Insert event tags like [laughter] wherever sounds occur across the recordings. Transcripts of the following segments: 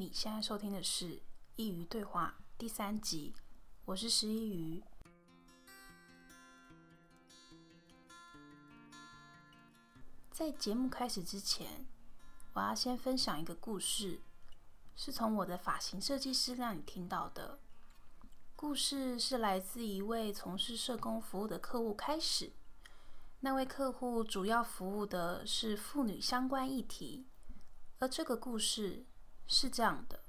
你现在收听的是《佾萮对话》第三集，我是十一鱼。在节目开始之前，我要先分享一个故事，是从我的发型设计师那里听到的。故事是来自一位从事社工服务的客户开始。那位客户主要服务的是妇女相关议题，而这个故事。是这样的，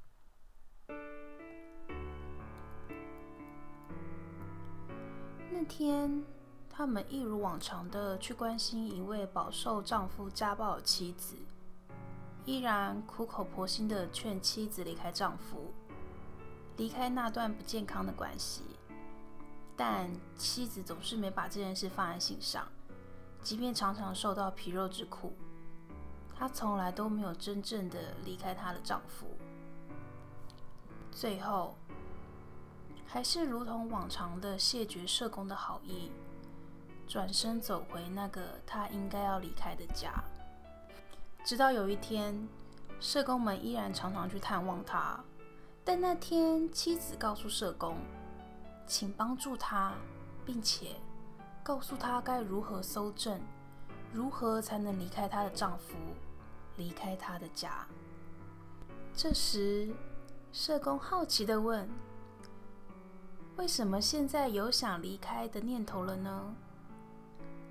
那天他们一如往常的去关心一位饱受丈夫家暴的妻子，依然苦口婆心的劝妻子离开丈夫，离开那段不健康的关系。但妻子总是没把这件事放在心上，即便常常受到皮肉之苦。她从来都没有真正的离开她的丈夫，最后还是如同往常的谢绝社工的好意，转身走回那个她应该要离开的家。直到有一天，社工们依然常常去探望她，但那天妻子告诉社工，请帮助她，并且告诉她该如何搜证，如何才能离开她的丈夫。离开他的家。这时，社工好奇地问：“为什么现在有想离开的念头了呢？”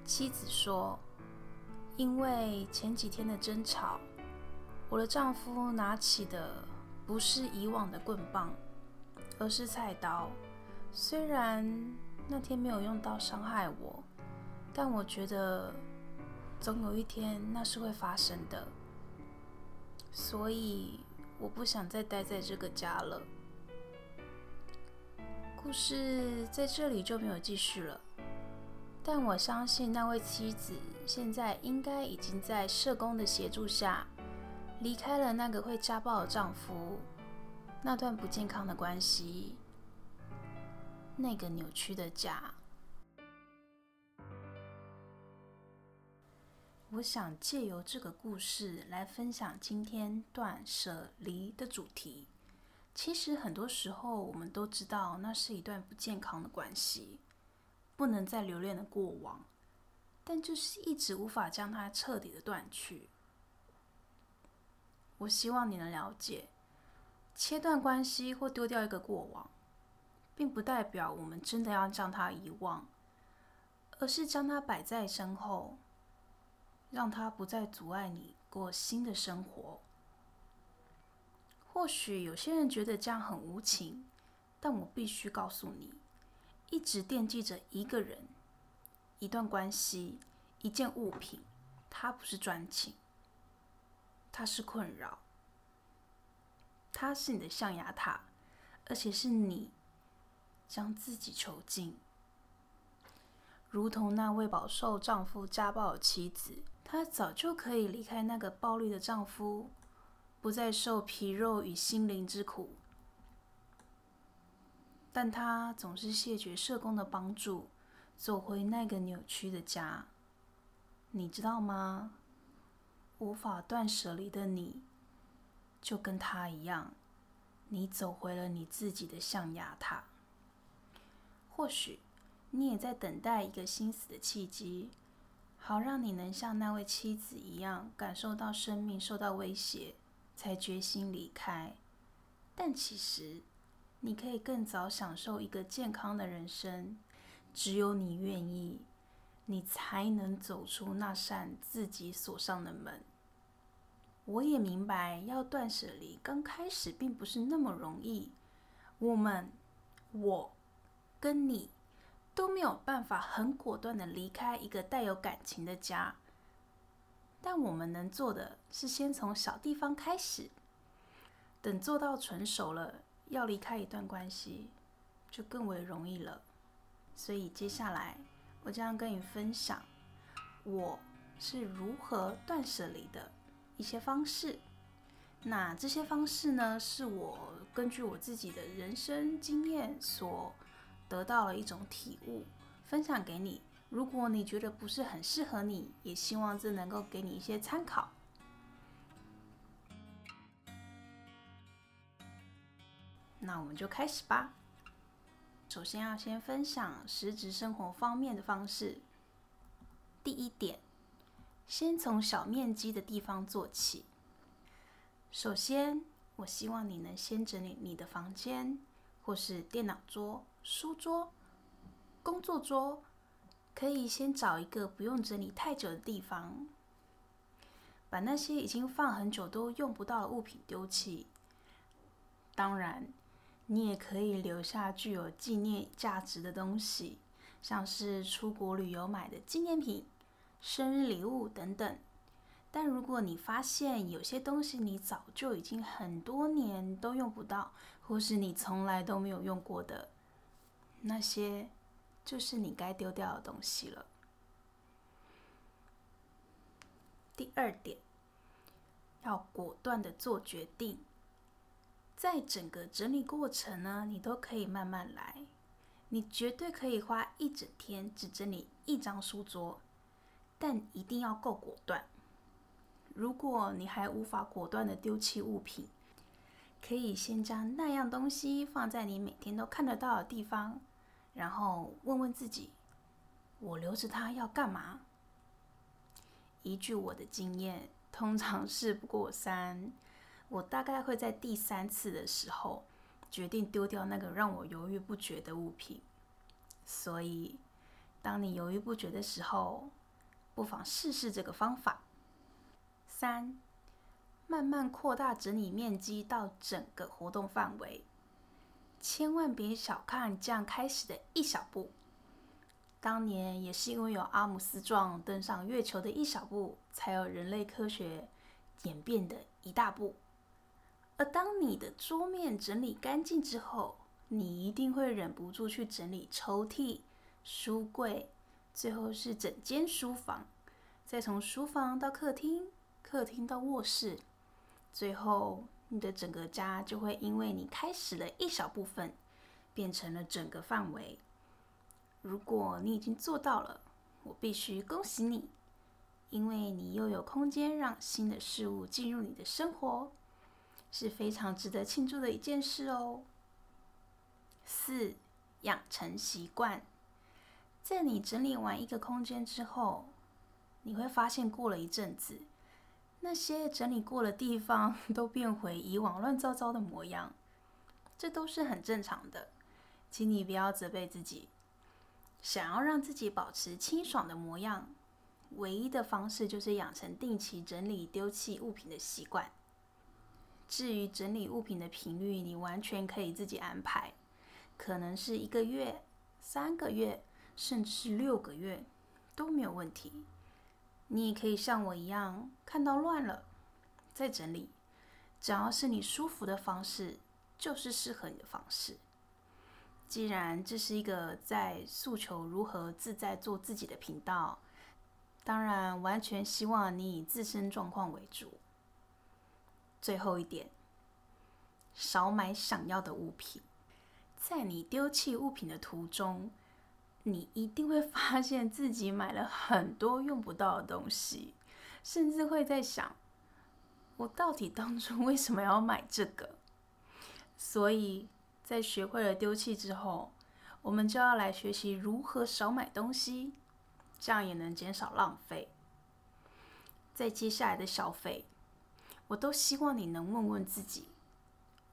妻子说：“因为前几天的争吵，我的丈夫拿起的不是以往的棍棒，而是菜刀。虽然那天没有用刀伤害我，但我觉得总有一天那是会发生的。”所以我不想再待在这个家了。故事在这里就没有继续了，但我相信那位妻子现在应该已经在社工的协助下离开了那个会家暴的丈夫，那段不健康的关系，那个扭曲的家。我想借由这个故事来分享今天断舍离的主题。其实很多时候我们都知道，那是一段不健康的关系，不能再留恋的过往，但就是一直无法将它彻底的断去。我希望你能了解，切断关系或丢掉一个过往，并不代表我们真的要将它遗忘，而是将它摆在身后。让它不再阻碍你过新的生活。或许有些人觉得这样很无情，但我必须告诉你，一直惦记着一个人、一段关系、一件物品，它不是专情，它是困扰，它是你的象牙塔，而且是你将自己囚禁，如同那位饱受丈夫家暴的妻子。她早就可以离开那个暴力的丈夫，不再受皮肉与心灵之苦，但她总是谢绝社工的帮助，走回那个扭曲的家。你知道吗？无法断舍离的你，就跟她一样，你走回了你自己的象牙塔。或许你也在等待一个心死的契机。好让你能像那位妻子一样，感受到生命受到威胁，才决心离开。但其实，你可以更早享受一个健康的人生。只有你愿意，你才能走出那扇自己锁上的门。我也明白，要断舍离，刚开始并不是那么容易。我们，我，跟你。都没有办法很果断的离开一个带有感情的家，但我们能做的是先从小地方开始，等做到成熟了，要离开一段关系就更为容易了。所以接下来我将跟你分享我是如何断舍离的一些方式。那这些方式呢，是我根据我自己的人生经验所。得到了一种体悟，分享给你。如果你觉得不是很适合你，也希望这能够给你一些参考。那我们就开始吧。首先要先分享实质生活方面的方式。第一点，先从小面积的地方做起。首先，我希望你能先整理你的房间，或是电脑桌、书桌、工作桌，可以先找一个不用整理太久的地方，把那些已经放很久都用不到的物品丢弃。当然，你也可以留下具有纪念价值的东西，像是出国旅游买的纪念品、生日礼物等等。但如果你发现有些东西你早就已经很多年都用不到，或是你从来都没有用过的，那些就是你该丢掉的东西了。第二点，要果断的做决定。在整个整理过程呢，你都可以慢慢来，你绝对可以花一整天只整理一张书桌，但一定要够果断。如果你还无法果断的丢弃物品，可以先将那样东西放在你每天都看得到的地方，然后问问自己：我留着它要干嘛？依据我的经验，通常事不过三，我大概会在第三次的时候决定丢掉那个让我犹豫不决的物品。所以，当你犹豫不决的时候，不妨试试这个方法。三，慢慢扩大整理面积到整个活动范围，千万别小看这样开始的一小步。当年也是因为有阿姆斯壮登上月球的一小步，才有人类科学演变的一大步。而当你的桌面整理干净之后，你一定会忍不住去整理抽屉、书柜，最后是整间书房，再从书房到客厅。客厅到卧室，最后你的整个家就会因为你开始了一小部分，变成了整个范围。如果你已经做到了，我必须恭喜你，因为你又有空间让新的事物进入你的生活，是非常值得庆祝的一件事哦。四，养成习惯，在你整理完一个空间之后，你会发现过了一阵子。那些整理过的地方 [laughs] 都变回以往乱糟糟的模样，这都是很正常的，请你不要责备自己。想要让自己保持清爽的模样，唯一的方式就是养成定期整理丢弃物品的习惯。至于整理物品的频率，你完全可以自己安排，可能是一个月、三个月，甚至是六个月，都没有问题。你也可以像我一样，看到乱了再整理，只要是你舒服的方式，就是适合你的方式。既然这是一个在诉求如何自在做自己的频道，当然完全希望你以自身状况为主。最后一点，少买想要的物品，在你丢弃物品的途中。你一定会发现自己买了很多用不到的东西，甚至会在想：我到底当初为什么要买这个？所以在学会了丢弃之后，我们就要来学习如何少买东西，这样也能减少浪费。在接下来的消费，我都希望你能问问自己：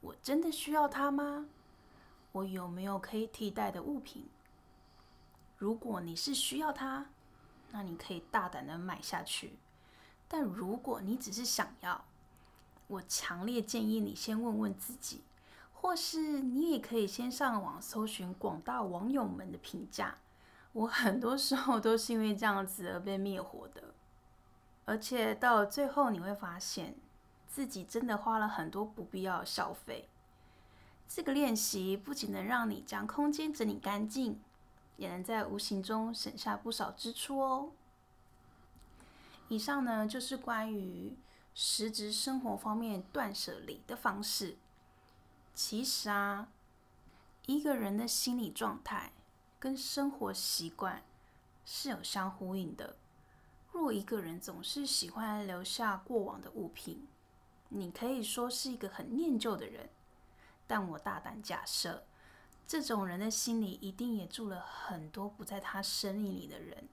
我真的需要它吗？我有没有可以替代的物品？如果你是需要它，那你可以大胆的买下去。但如果你只是想要，我强烈建议你先问问自己，或是你也可以先上网搜寻广大网友们的评价。我很多时候都是因为这样子而被灭火的。而且到了最后，你会发现自己真的花了很多不必要的消费。这个练习不仅能让你将空间整理干净。也能在无形中省下不少支出哦。以上呢，就是关于实质生活方面断舍离的方式。其实啊，一个人的心理状态跟生活习惯是有相呼应的。若一个人总是喜欢留下过往的物品，你可以说是一个很念旧的人。但我大胆假设，这种人的心里一定也住了很多不在他生命里的人。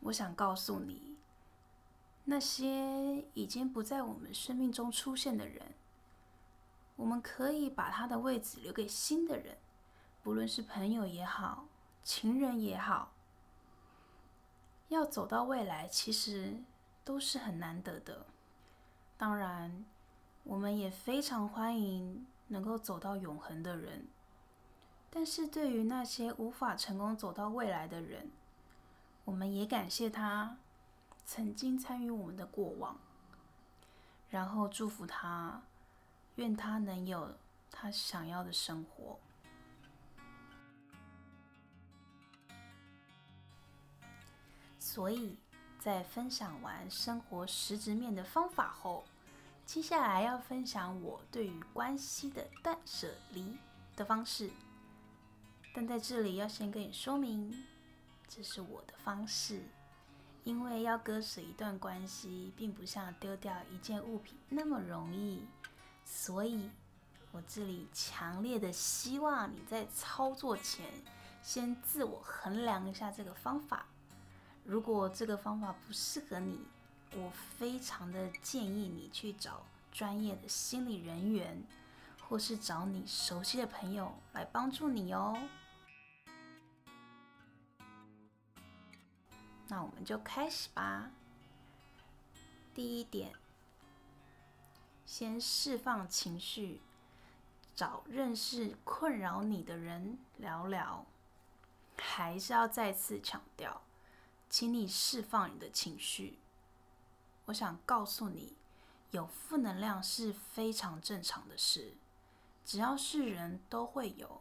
我想告诉你，那些已经不在我们生命中出现的人，我们可以把他的位置留给新的人，不论是朋友也好，情人也好。要走到未来，其实都是很难得的。当然，我们也非常欢迎能够走到永恒的人。但是对于那些无法成功走到未来的人，我们也感谢他曾经参与我们的过往，然后祝福他，愿他能有他想要的生活。所以在分享完生活实质面的方法后，接下来要分享我对于关系的断舍离的方式。但在这里要先跟你说明，这是我的方式，因为要割舍一段关系，并不像丢掉一件物品那么容易，所以我这里强烈的希望你在操作前，先自我衡量一下这个方法。如果这个方法不适合你，我非常的建议你去找专业的心理人员，或是找你熟悉的朋友来帮助你哦。那我们就开始吧。第一点，先释放情绪，找认识困扰你的人聊聊。还是要再次强调，请你释放你的情绪。我想告诉你，有负能量是非常正常的事，只要是人都会有。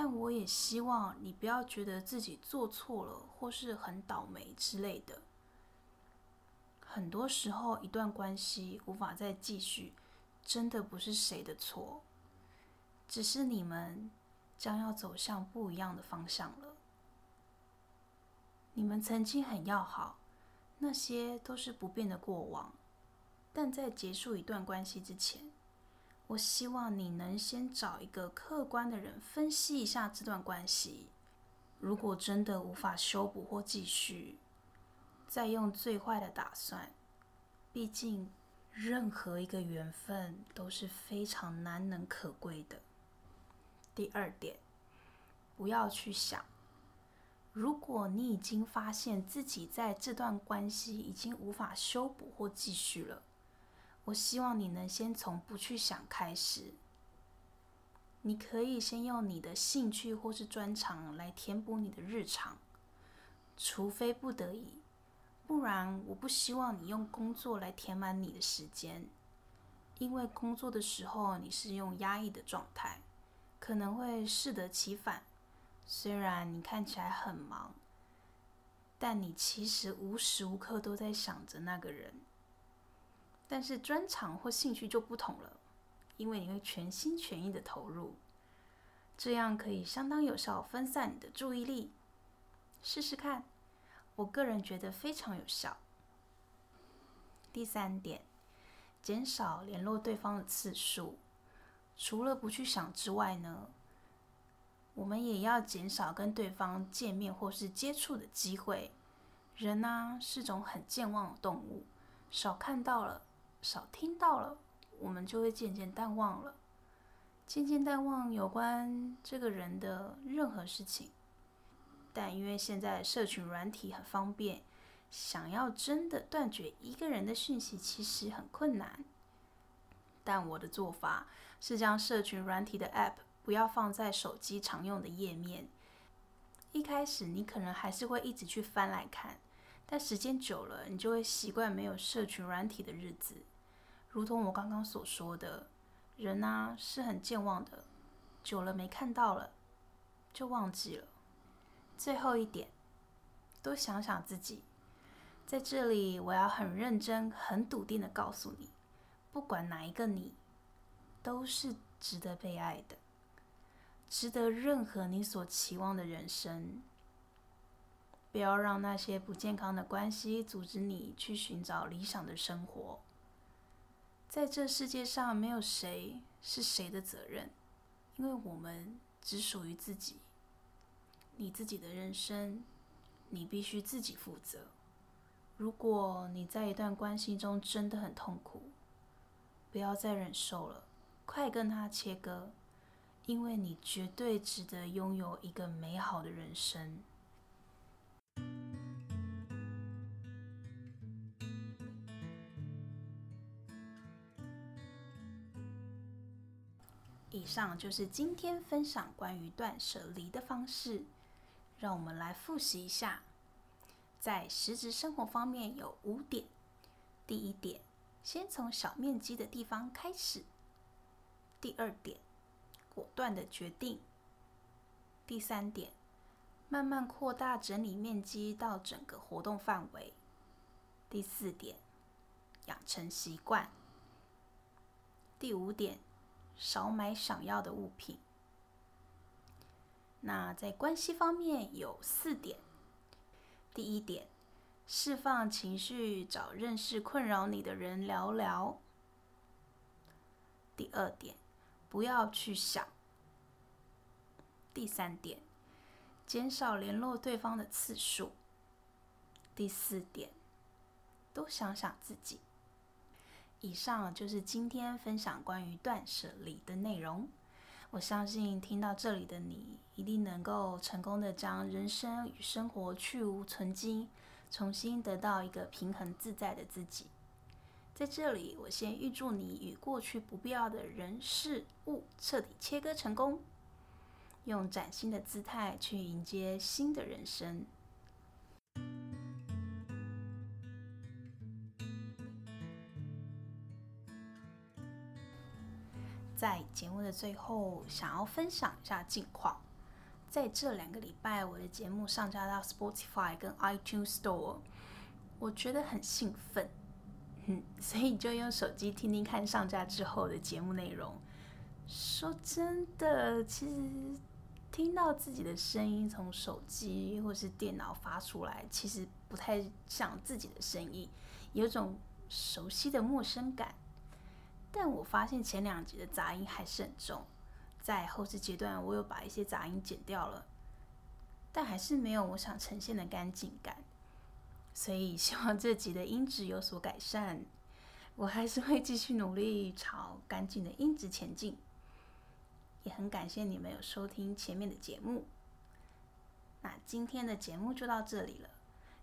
但我也希望你不要觉得自己做错了，或是很倒霉之类的。很多时候，一段关系无法再继续，真的不是谁的错，只是你们将要走向不一样的方向了。你们曾经很要好，那些都是不变的过往。但在结束一段关系之前，我希望你能先找一个客观的人分析一下这段关系。如果真的无法修补或继续，再用最坏的打算。毕竟，任何一个缘分都是非常难能可贵的。第二点，不要去想，如果你已经发现自己在这段关系已经无法修补或继续了。我希望你能先从不去想开始。你可以先用你的兴趣或是专长来填补你的日常，除非不得已，不然我不希望你用工作来填满你的时间，因为工作的时候你是用压抑的状态，可能会适得其反。虽然你看起来很忙，但你其实无时无刻都在想着那个人。但是专长或兴趣就不同了，因为你会全心全意的投入，这样可以相当有效分散你的注意力。试试看，我个人觉得非常有效。第三点，减少联络对方的次数，除了不去想之外呢，我们也要减少跟对方见面或是接触的机会。人呢，是种很健忘的动物，少看到了。少听到了，我们就会渐渐淡忘了，渐渐淡忘有关这个人的任何事情。但因为现在社群软体很方便，想要真的断绝一个人的讯息，其实很困难。但我的做法是将社群软体的 App 不要放在手机常用的页面。一开始你可能还是会一直去翻来看。但时间久了，你就会习惯没有社群软体的日子。如同我刚刚所说的，人啊是很健忘的，久了没看到了，就忘记了。最后一点，多想想自己。在这里，我要很认真、很笃定的告诉你，不管哪一个你，都是值得被爱的，值得任何你所期望的人生。不要让那些不健康的关系阻止你去寻找理想的生活。在这世界上，没有谁是谁的责任？因为我们只属于自己。你自己的人生，你必须自己负责。如果你在一段关系中真的很痛苦，不要再忍受了，快跟他切割，因为你绝对值得拥有一个美好的人生。上就是今天分享关于断舍离的方式。让我们来复习一下，在实质生活方面有五点。第一点，先从小面积的地方开始。第二点，果断的决定。第三点，慢慢扩大整理面积到整个活动范围。第四点，养成习惯。第五点，少买想要的物品。那在关系方面有四点：第一点，释放情绪，找认识困扰你的人聊聊；第二点，不要去想；第三点，减少联络对方的次数；第四点，多想想自己。以上就是今天分享关于断舍离的内容。我相信听到这里的你，一定能够成功的将人生与生活去芜存菁，重新得到一个平衡自在的自己。在这里，我先预祝你与过去不必要的人事物彻底切割成功，用崭新的姿态去迎接新的人生。在节目的最后，想要分享一下近况。在这两个礼拜，我的节目上架到 Spotify 跟 iTunes Store，我觉得很兴奋，嗯，所以就用手机听听看上架之后的节目内容。说真的，其实听到自己的声音从手机或是电脑发出来，其实不太像自己的声音，有种熟悉的陌生感。但我发现前两集的杂音还是很重，在后置阶段我有把一些杂音剪掉了，但还是没有我想呈现的干净感，所以希望这集的音质有所改善，我还是会继续努力朝干净的音质前进。也很感谢你们有收听前面的节目，那今天的节目就到这里了。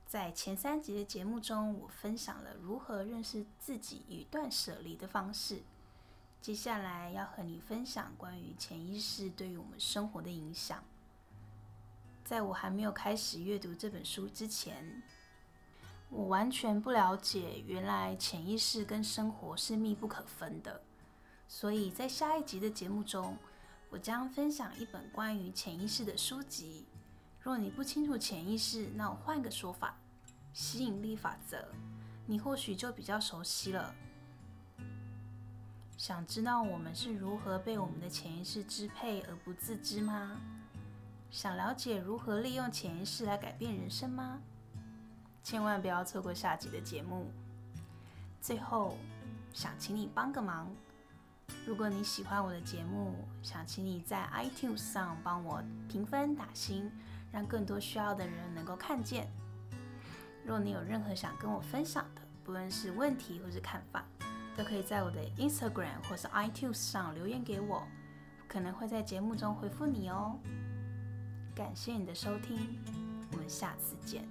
在前三集的节目中，我分享了如何认识自己与断舍离的方式。接下来要和你分享关于潜意识对于我们生活的影响。在我还没有开始阅读这本书之前，我完全不了解原来潜意识跟生活是密不可分的。所以在下一集的节目中，我将分享一本关于潜意识的书籍。若你不清楚潜意识，那我换个说法，吸引力法则，你或许就比较熟悉了。想知道我们是如何被我们的潜意识支配而不自知吗？想了解如何利用潜意识来改变人生吗？千万不要错过下集的节目。最后，想请你帮个忙，如果你喜欢我的节目，想请你在 iTunes 上帮我评分打星。让更多需要的人能够看见。若你有任何想跟我分享的，不论是问题或是看法，都可以在我的 Instagram 或是 iTunes 上留言给我，可能会在节目中回复你哦。感谢你的收听，我们下次见。